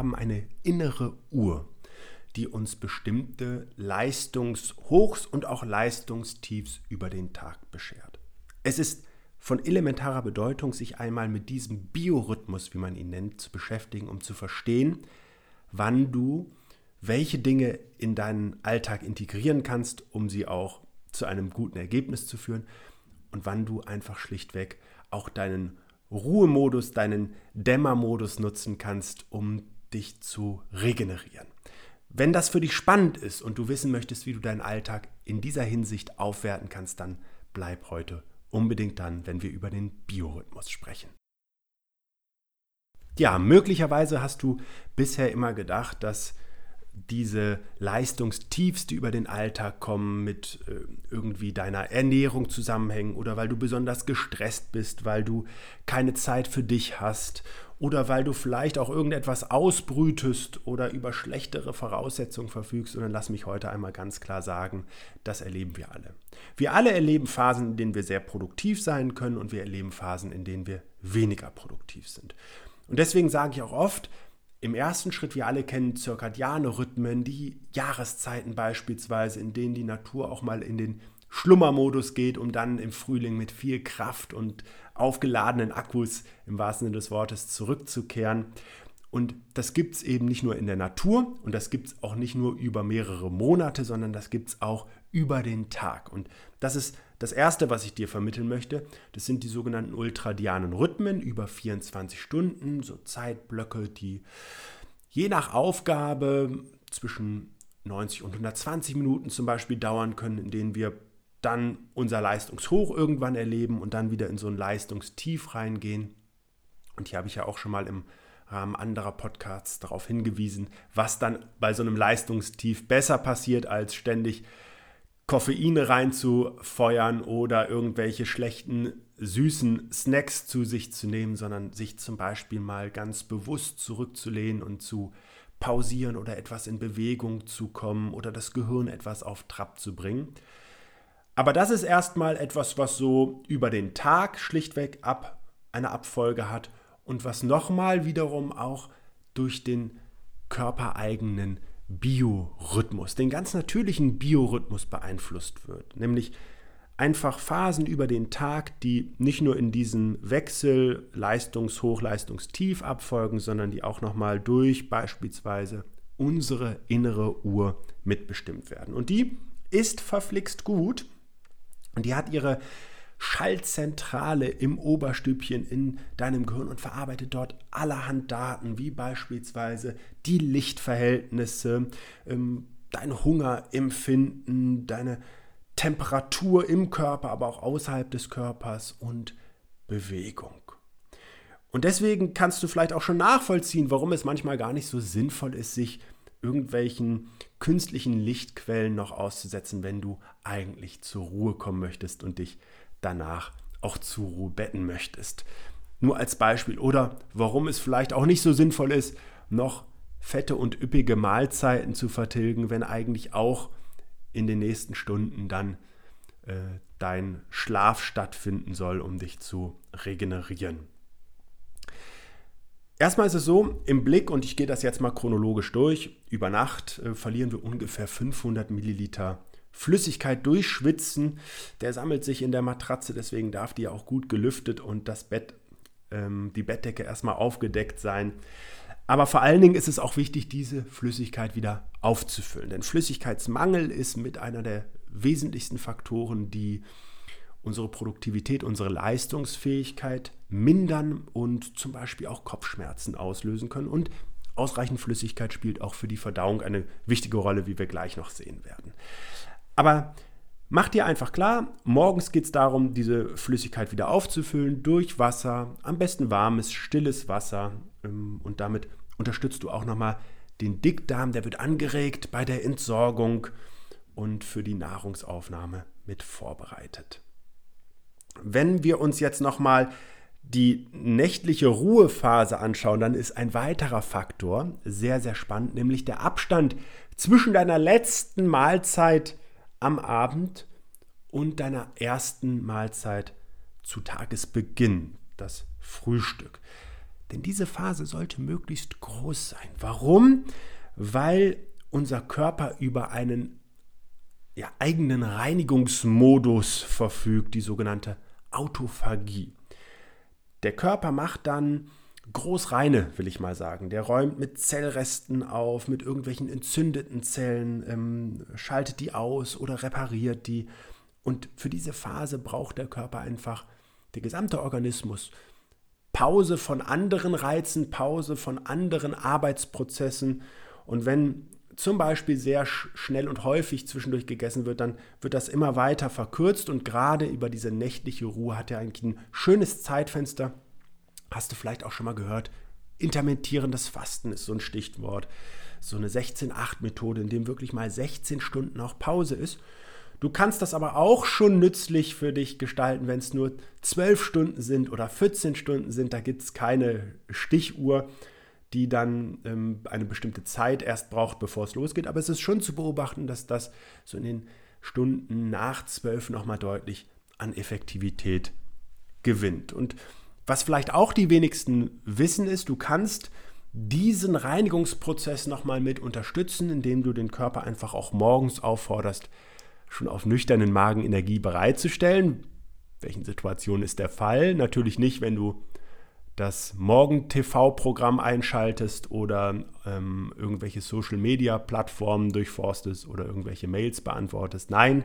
haben eine innere Uhr, die uns bestimmte Leistungshochs und auch Leistungstiefs über den Tag beschert. Es ist von elementarer Bedeutung, sich einmal mit diesem Biorhythmus, wie man ihn nennt, zu beschäftigen, um zu verstehen, wann du welche Dinge in deinen Alltag integrieren kannst, um sie auch zu einem guten Ergebnis zu führen und wann du einfach schlichtweg auch deinen Ruhemodus, deinen Dämmermodus nutzen kannst, um dich zu regenerieren. Wenn das für dich spannend ist und du wissen möchtest, wie du deinen Alltag in dieser Hinsicht aufwerten kannst, dann bleib heute unbedingt dann, wenn wir über den Biorhythmus sprechen. Ja, möglicherweise hast du bisher immer gedacht, dass diese Leistungstiefs, die über den Alltag kommen, mit äh, irgendwie deiner Ernährung zusammenhängen oder weil du besonders gestresst bist, weil du keine Zeit für dich hast oder weil du vielleicht auch irgendetwas ausbrütest oder über schlechtere Voraussetzungen verfügst. Und dann lass mich heute einmal ganz klar sagen, das erleben wir alle. Wir alle erleben Phasen, in denen wir sehr produktiv sein können und wir erleben Phasen, in denen wir weniger produktiv sind. Und deswegen sage ich auch oft, im ersten Schritt, wir alle kennen zirkadiane Rhythmen, die Jahreszeiten beispielsweise, in denen die Natur auch mal in den Schlummermodus geht, um dann im Frühling mit viel Kraft und aufgeladenen Akkus im wahrsten Sinne des Wortes zurückzukehren. Und das gibt es eben nicht nur in der Natur und das gibt es auch nicht nur über mehrere Monate, sondern das gibt es auch über den Tag. Und das ist das Erste, was ich dir vermitteln möchte. Das sind die sogenannten ultradianen Rhythmen über 24 Stunden, so Zeitblöcke, die je nach Aufgabe zwischen 90 und 120 Minuten zum Beispiel dauern können, in denen wir dann unser Leistungshoch irgendwann erleben und dann wieder in so ein Leistungstief reingehen. Und hier habe ich ja auch schon mal im Rahmen anderer Podcasts darauf hingewiesen, was dann bei so einem Leistungstief besser passiert, als ständig Koffein reinzufeuern oder irgendwelche schlechten, süßen Snacks zu sich zu nehmen, sondern sich zum Beispiel mal ganz bewusst zurückzulehnen und zu pausieren oder etwas in Bewegung zu kommen oder das Gehirn etwas auf Trab zu bringen. Aber das ist erstmal etwas, was so über den Tag schlichtweg ab eine Abfolge hat und was nochmal wiederum auch durch den körpereigenen Biorhythmus, den ganz natürlichen Biorhythmus beeinflusst wird. Nämlich einfach Phasen über den Tag, die nicht nur in diesem Wechsel Leistungshoch, Leistungstief abfolgen, sondern die auch nochmal durch beispielsweise unsere innere Uhr mitbestimmt werden. Und die ist verflixt gut und die hat ihre Schaltzentrale im Oberstübchen in deinem Gehirn und verarbeitet dort allerhand Daten, wie beispielsweise die Lichtverhältnisse, ähm, dein Hungerempfinden, deine Temperatur im Körper, aber auch außerhalb des Körpers und Bewegung. Und deswegen kannst du vielleicht auch schon nachvollziehen, warum es manchmal gar nicht so sinnvoll ist, sich irgendwelchen künstlichen Lichtquellen noch auszusetzen, wenn du eigentlich zur Ruhe kommen möchtest und dich danach auch zur Ruhe betten möchtest. Nur als Beispiel. Oder warum es vielleicht auch nicht so sinnvoll ist, noch fette und üppige Mahlzeiten zu vertilgen, wenn eigentlich auch in den nächsten Stunden dann äh, dein Schlaf stattfinden soll, um dich zu regenerieren. Erstmal ist es so, im Blick, und ich gehe das jetzt mal chronologisch durch, über Nacht äh, verlieren wir ungefähr 500 Milliliter Flüssigkeit durchschwitzen. Der sammelt sich in der Matratze, deswegen darf die auch gut gelüftet und das Bett, ähm, die Bettdecke erstmal aufgedeckt sein. Aber vor allen Dingen ist es auch wichtig, diese Flüssigkeit wieder aufzufüllen. Denn Flüssigkeitsmangel ist mit einer der wesentlichsten Faktoren, die unsere Produktivität, unsere Leistungsfähigkeit mindern und zum Beispiel auch Kopfschmerzen auslösen können. Und ausreichend Flüssigkeit spielt auch für die Verdauung eine wichtige Rolle, wie wir gleich noch sehen werden. Aber mach dir einfach klar, morgens geht es darum, diese Flüssigkeit wieder aufzufüllen durch Wasser, am besten warmes, stilles Wasser. Ähm, und damit unterstützt du auch nochmal den Dickdarm, der wird angeregt bei der Entsorgung und für die Nahrungsaufnahme mit vorbereitet. Wenn wir uns jetzt nochmal die nächtliche Ruhephase anschauen, dann ist ein weiterer Faktor sehr, sehr spannend, nämlich der Abstand zwischen deiner letzten Mahlzeit am Abend und deiner ersten Mahlzeit zu Tagesbeginn, das Frühstück. Denn diese Phase sollte möglichst groß sein. Warum? Weil unser Körper über einen ja, eigenen Reinigungsmodus verfügt, die sogenannte Autophagie. Der Körper macht dann Großreine, will ich mal sagen. Der räumt mit Zellresten auf, mit irgendwelchen entzündeten Zellen, ähm, schaltet die aus oder repariert die. Und für diese Phase braucht der Körper einfach, der gesamte Organismus, Pause von anderen Reizen, Pause von anderen Arbeitsprozessen. Und wenn zum Beispiel sehr schnell und häufig zwischendurch gegessen wird, dann wird das immer weiter verkürzt und gerade über diese nächtliche Ruhe hat er eigentlich ein schönes Zeitfenster. Hast du vielleicht auch schon mal gehört? Intermittierendes Fasten ist so ein Stichwort. So eine 16-8-Methode, in dem wirklich mal 16 Stunden auch Pause ist. Du kannst das aber auch schon nützlich für dich gestalten, wenn es nur 12 Stunden sind oder 14 Stunden sind. Da gibt es keine Stichuhr die dann ähm, eine bestimmte Zeit erst braucht, bevor es losgeht. Aber es ist schon zu beobachten, dass das so in den Stunden nach zwölf nochmal deutlich an Effektivität gewinnt. Und was vielleicht auch die wenigsten wissen ist, du kannst diesen Reinigungsprozess nochmal mit unterstützen, indem du den Körper einfach auch morgens aufforderst, schon auf nüchternen Magen Energie bereitzustellen. Welchen Situationen ist der Fall? Natürlich nicht, wenn du das Morgen-TV-Programm einschaltest oder ähm, irgendwelche Social-Media-Plattformen durchforstest oder irgendwelche Mails beantwortest. Nein,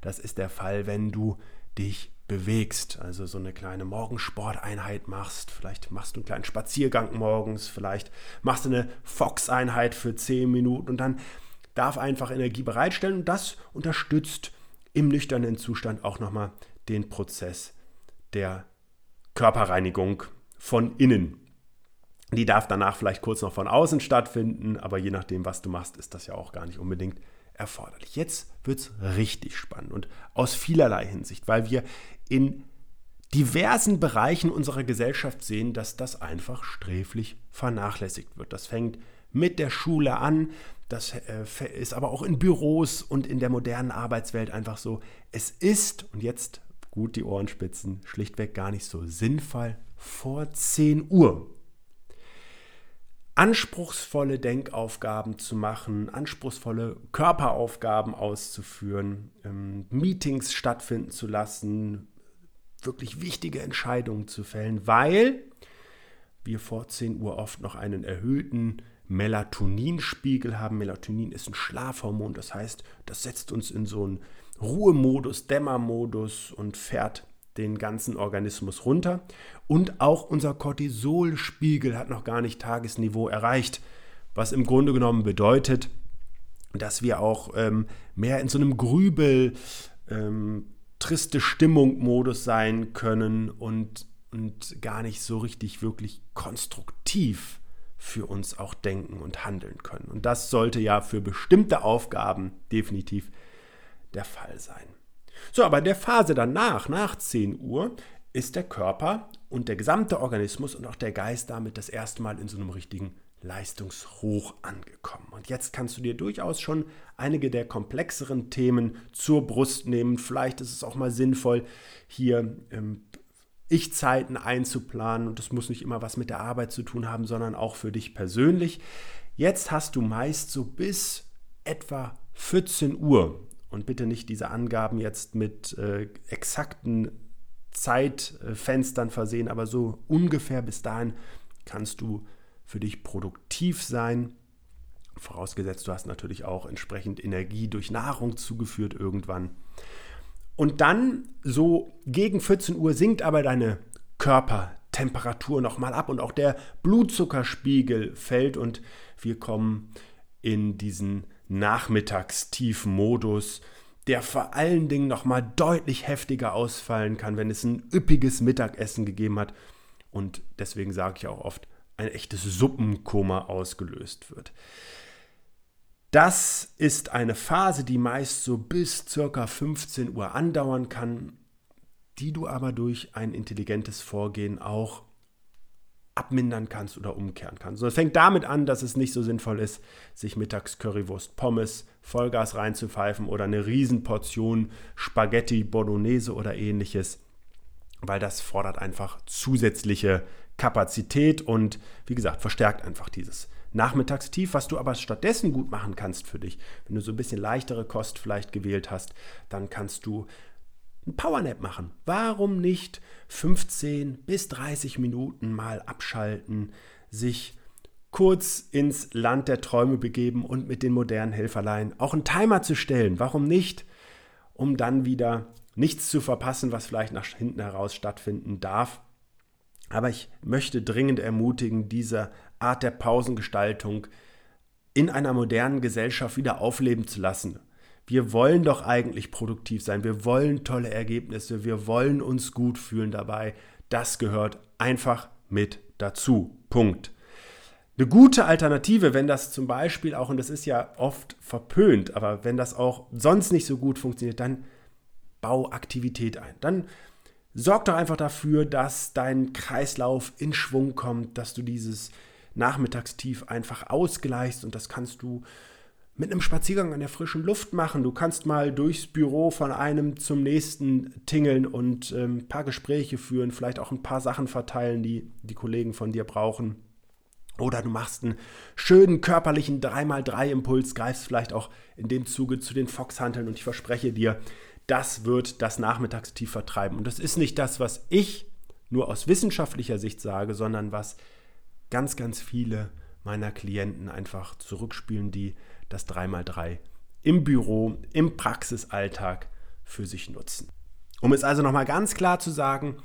das ist der Fall, wenn du dich bewegst, also so eine kleine Morgensporteinheit machst, vielleicht machst du einen kleinen Spaziergang morgens, vielleicht machst du eine Fox-Einheit für 10 Minuten und dann darf einfach Energie bereitstellen und das unterstützt im nüchternen Zustand auch nochmal den Prozess der Körperreinigung von innen. Die darf danach vielleicht kurz noch von außen stattfinden, aber je nachdem, was du machst, ist das ja auch gar nicht unbedingt erforderlich. Jetzt wird es richtig spannend und aus vielerlei Hinsicht, weil wir in diversen Bereichen unserer Gesellschaft sehen, dass das einfach sträflich vernachlässigt wird. Das fängt mit der Schule an, das äh, ist aber auch in Büros und in der modernen Arbeitswelt einfach so. Es ist, und jetzt gut die Ohrenspitzen, schlichtweg gar nicht so sinnvoll, vor 10 Uhr anspruchsvolle Denkaufgaben zu machen, anspruchsvolle Körperaufgaben auszuführen, ähm, Meetings stattfinden zu lassen, wirklich wichtige Entscheidungen zu fällen, weil wir vor 10 Uhr oft noch einen erhöhten Melatoninspiegel haben. Melatonin ist ein Schlafhormon, das heißt, das setzt uns in so einen Ruhemodus, Dämmermodus und fährt den ganzen Organismus runter. Und auch unser Cortisolspiegel hat noch gar nicht Tagesniveau erreicht, was im Grunde genommen bedeutet, dass wir auch ähm, mehr in so einem Grübel, ähm, triste Stimmung-Modus sein können und, und gar nicht so richtig wirklich konstruktiv für uns auch denken und handeln können. Und das sollte ja für bestimmte Aufgaben definitiv der Fall sein. So, aber in der Phase danach, nach 10 Uhr, ist der Körper und der gesamte Organismus und auch der Geist damit das erste Mal in so einem richtigen Leistungshoch angekommen. Und jetzt kannst du dir durchaus schon einige der komplexeren Themen zur Brust nehmen. Vielleicht ist es auch mal sinnvoll, hier ähm, Ich-Zeiten einzuplanen. Und das muss nicht immer was mit der Arbeit zu tun haben, sondern auch für dich persönlich. Jetzt hast du meist so bis etwa 14 Uhr und bitte nicht diese Angaben jetzt mit äh, exakten Zeitfenstern versehen, aber so ungefähr bis dahin kannst du für dich produktiv sein. Vorausgesetzt, du hast natürlich auch entsprechend Energie durch Nahrung zugeführt irgendwann. Und dann so gegen 14 Uhr sinkt aber deine Körpertemperatur nochmal ab und auch der Blutzuckerspiegel fällt und wir kommen in diesen Nachmittagstiefmodus, der vor allen Dingen nochmal deutlich heftiger ausfallen kann, wenn es ein üppiges Mittagessen gegeben hat und deswegen sage ich auch oft, ein echtes Suppenkoma ausgelöst wird. Das ist eine Phase, die meist so bis ca. 15 Uhr andauern kann, die du aber durch ein intelligentes Vorgehen auch abmindern kannst oder umkehren kannst. Es fängt damit an, dass es nicht so sinnvoll ist, sich mittags Currywurst, Pommes, Vollgas reinzupfeifen oder eine Riesenportion Spaghetti Bolognese oder ähnliches, weil das fordert einfach zusätzliche Kapazität und wie gesagt, verstärkt einfach dieses Nachmittagstief, was du aber stattdessen gut machen kannst für dich. Wenn du so ein bisschen leichtere Kost vielleicht gewählt hast, dann kannst du ein Powernap machen. Warum nicht 15 bis 30 Minuten mal abschalten, sich kurz ins Land der Träume begeben und mit den modernen Helferlein auch einen Timer zu stellen. Warum nicht? Um dann wieder nichts zu verpassen, was vielleicht nach hinten heraus stattfinden darf. Aber ich möchte dringend ermutigen, diese Art der Pausengestaltung in einer modernen Gesellschaft wieder aufleben zu lassen. Wir wollen doch eigentlich produktiv sein, wir wollen tolle Ergebnisse, wir wollen uns gut fühlen dabei. Das gehört einfach mit dazu. Punkt. Eine gute Alternative, wenn das zum Beispiel auch, und das ist ja oft verpönt, aber wenn das auch sonst nicht so gut funktioniert, dann bau Aktivität ein. Dann sorg doch einfach dafür, dass dein Kreislauf in Schwung kommt, dass du dieses Nachmittagstief einfach ausgleichst und das kannst du mit einem Spaziergang an der frischen Luft machen. Du kannst mal durchs Büro von einem zum nächsten tingeln und ähm, ein paar Gespräche führen, vielleicht auch ein paar Sachen verteilen, die die Kollegen von dir brauchen. Oder du machst einen schönen körperlichen 3x3-Impuls, greifst vielleicht auch in dem Zuge zu den Foxhanteln und ich verspreche dir, das wird das Nachmittagstief vertreiben. Und das ist nicht das, was ich nur aus wissenschaftlicher Sicht sage, sondern was ganz, ganz viele meiner Klienten einfach zurückspielen, die das 3x3 im Büro, im Praxisalltag für sich nutzen. Um es also nochmal ganz klar zu sagen,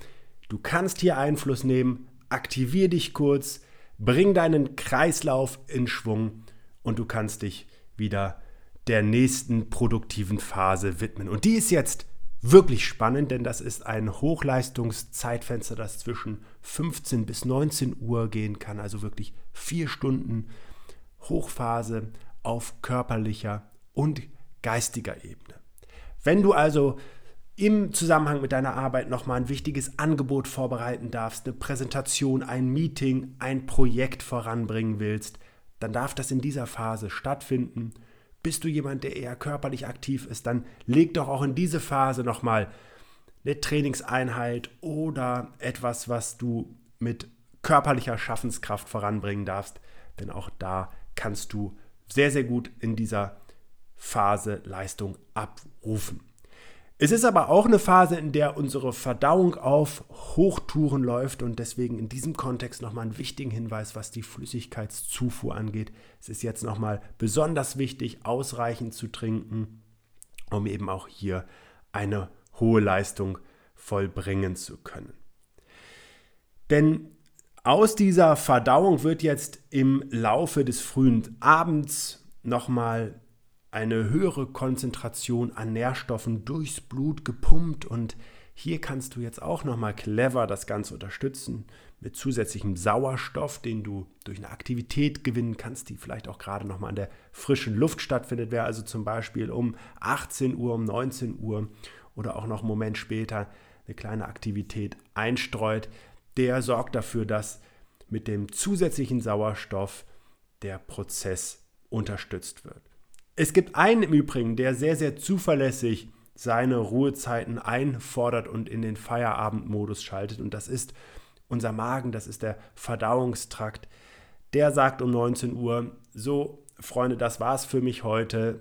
du kannst hier Einfluss nehmen, aktivier dich kurz, bring deinen Kreislauf in Schwung und du kannst dich wieder der nächsten produktiven Phase widmen. Und die ist jetzt wirklich spannend, denn das ist ein Hochleistungszeitfenster, das zwischen 15 bis 19 Uhr gehen kann, also wirklich vier Stunden Hochphase auf körperlicher und geistiger Ebene. Wenn du also im Zusammenhang mit deiner Arbeit nochmal ein wichtiges Angebot vorbereiten darfst, eine Präsentation, ein Meeting, ein Projekt voranbringen willst, dann darf das in dieser Phase stattfinden. Bist du jemand, der eher körperlich aktiv ist, dann leg doch auch in diese Phase nochmal eine Trainingseinheit oder etwas, was du mit körperlicher Schaffenskraft voranbringen darfst. Denn auch da kannst du sehr, sehr gut in dieser Phase Leistung abrufen. Es ist aber auch eine Phase, in der unsere Verdauung auf Hochtouren läuft und deswegen in diesem Kontext nochmal einen wichtigen Hinweis, was die Flüssigkeitszufuhr angeht. Es ist jetzt nochmal besonders wichtig, ausreichend zu trinken, um eben auch hier eine hohe Leistung vollbringen zu können. Denn aus dieser Verdauung wird jetzt im Laufe des frühen Abends nochmal eine höhere Konzentration an Nährstoffen durchs Blut gepumpt und hier kannst du jetzt auch nochmal clever das Ganze unterstützen mit zusätzlichem Sauerstoff, den du durch eine Aktivität gewinnen kannst, die vielleicht auch gerade nochmal an der frischen Luft stattfindet. Wer also zum Beispiel um 18 Uhr, um 19 Uhr oder auch noch einen Moment später eine kleine Aktivität einstreut, der sorgt dafür, dass mit dem zusätzlichen Sauerstoff der Prozess unterstützt wird. Es gibt einen im Übrigen, der sehr, sehr zuverlässig seine Ruhezeiten einfordert und in den Feierabendmodus schaltet. Und das ist unser Magen, das ist der Verdauungstrakt. Der sagt um 19 Uhr, so Freunde, das war's für mich heute.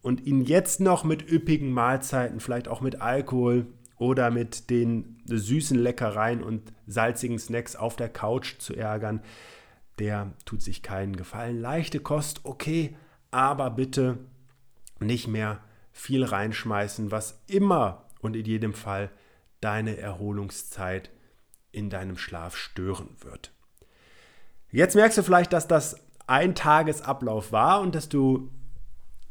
Und ihn jetzt noch mit üppigen Mahlzeiten, vielleicht auch mit Alkohol oder mit den süßen Leckereien und salzigen Snacks auf der Couch zu ärgern, der tut sich keinen Gefallen. Leichte Kost, okay, aber bitte nicht mehr viel reinschmeißen, was immer und in jedem Fall deine Erholungszeit in deinem Schlaf stören wird. Jetzt merkst du vielleicht, dass das ein Tagesablauf war und dass du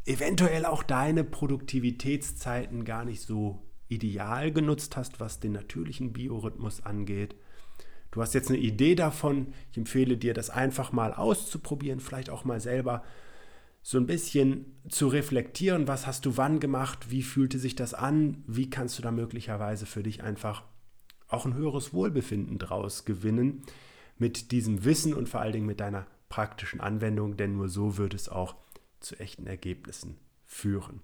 eventuell auch deine Produktivitätszeiten gar nicht so ideal genutzt hast, was den natürlichen Biorhythmus angeht. Du hast jetzt eine Idee davon. Ich empfehle dir, das einfach mal auszuprobieren, vielleicht auch mal selber so ein bisschen zu reflektieren, was hast du wann gemacht, wie fühlte sich das an, wie kannst du da möglicherweise für dich einfach auch ein höheres Wohlbefinden draus gewinnen mit diesem Wissen und vor allen Dingen mit deiner praktischen Anwendung, denn nur so wird es auch zu echten Ergebnissen führen.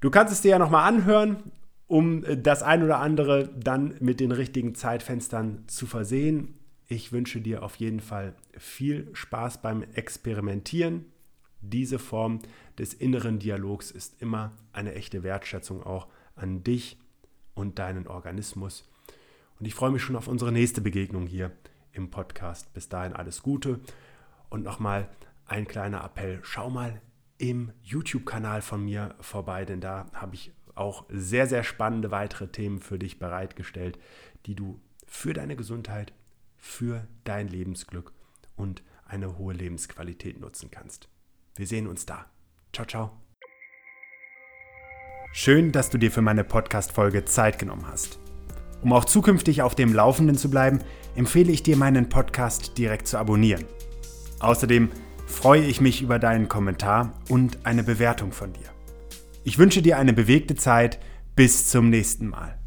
Du kannst es dir ja nochmal anhören, um das ein oder andere dann mit den richtigen Zeitfenstern zu versehen. Ich wünsche dir auf jeden Fall viel Spaß beim Experimentieren. Diese Form des inneren Dialogs ist immer eine echte Wertschätzung auch an dich und deinen Organismus. Und ich freue mich schon auf unsere nächste Begegnung hier im Podcast. Bis dahin alles Gute und nochmal ein kleiner Appell. Schau mal im YouTube-Kanal von mir vorbei, denn da habe ich auch sehr, sehr spannende weitere Themen für dich bereitgestellt, die du für deine Gesundheit, für dein Lebensglück und eine hohe Lebensqualität nutzen kannst. Wir sehen uns da. Ciao, ciao. Schön, dass du dir für meine Podcast-Folge Zeit genommen hast. Um auch zukünftig auf dem Laufenden zu bleiben, empfehle ich dir, meinen Podcast direkt zu abonnieren. Außerdem freue ich mich über deinen Kommentar und eine Bewertung von dir. Ich wünsche dir eine bewegte Zeit. Bis zum nächsten Mal.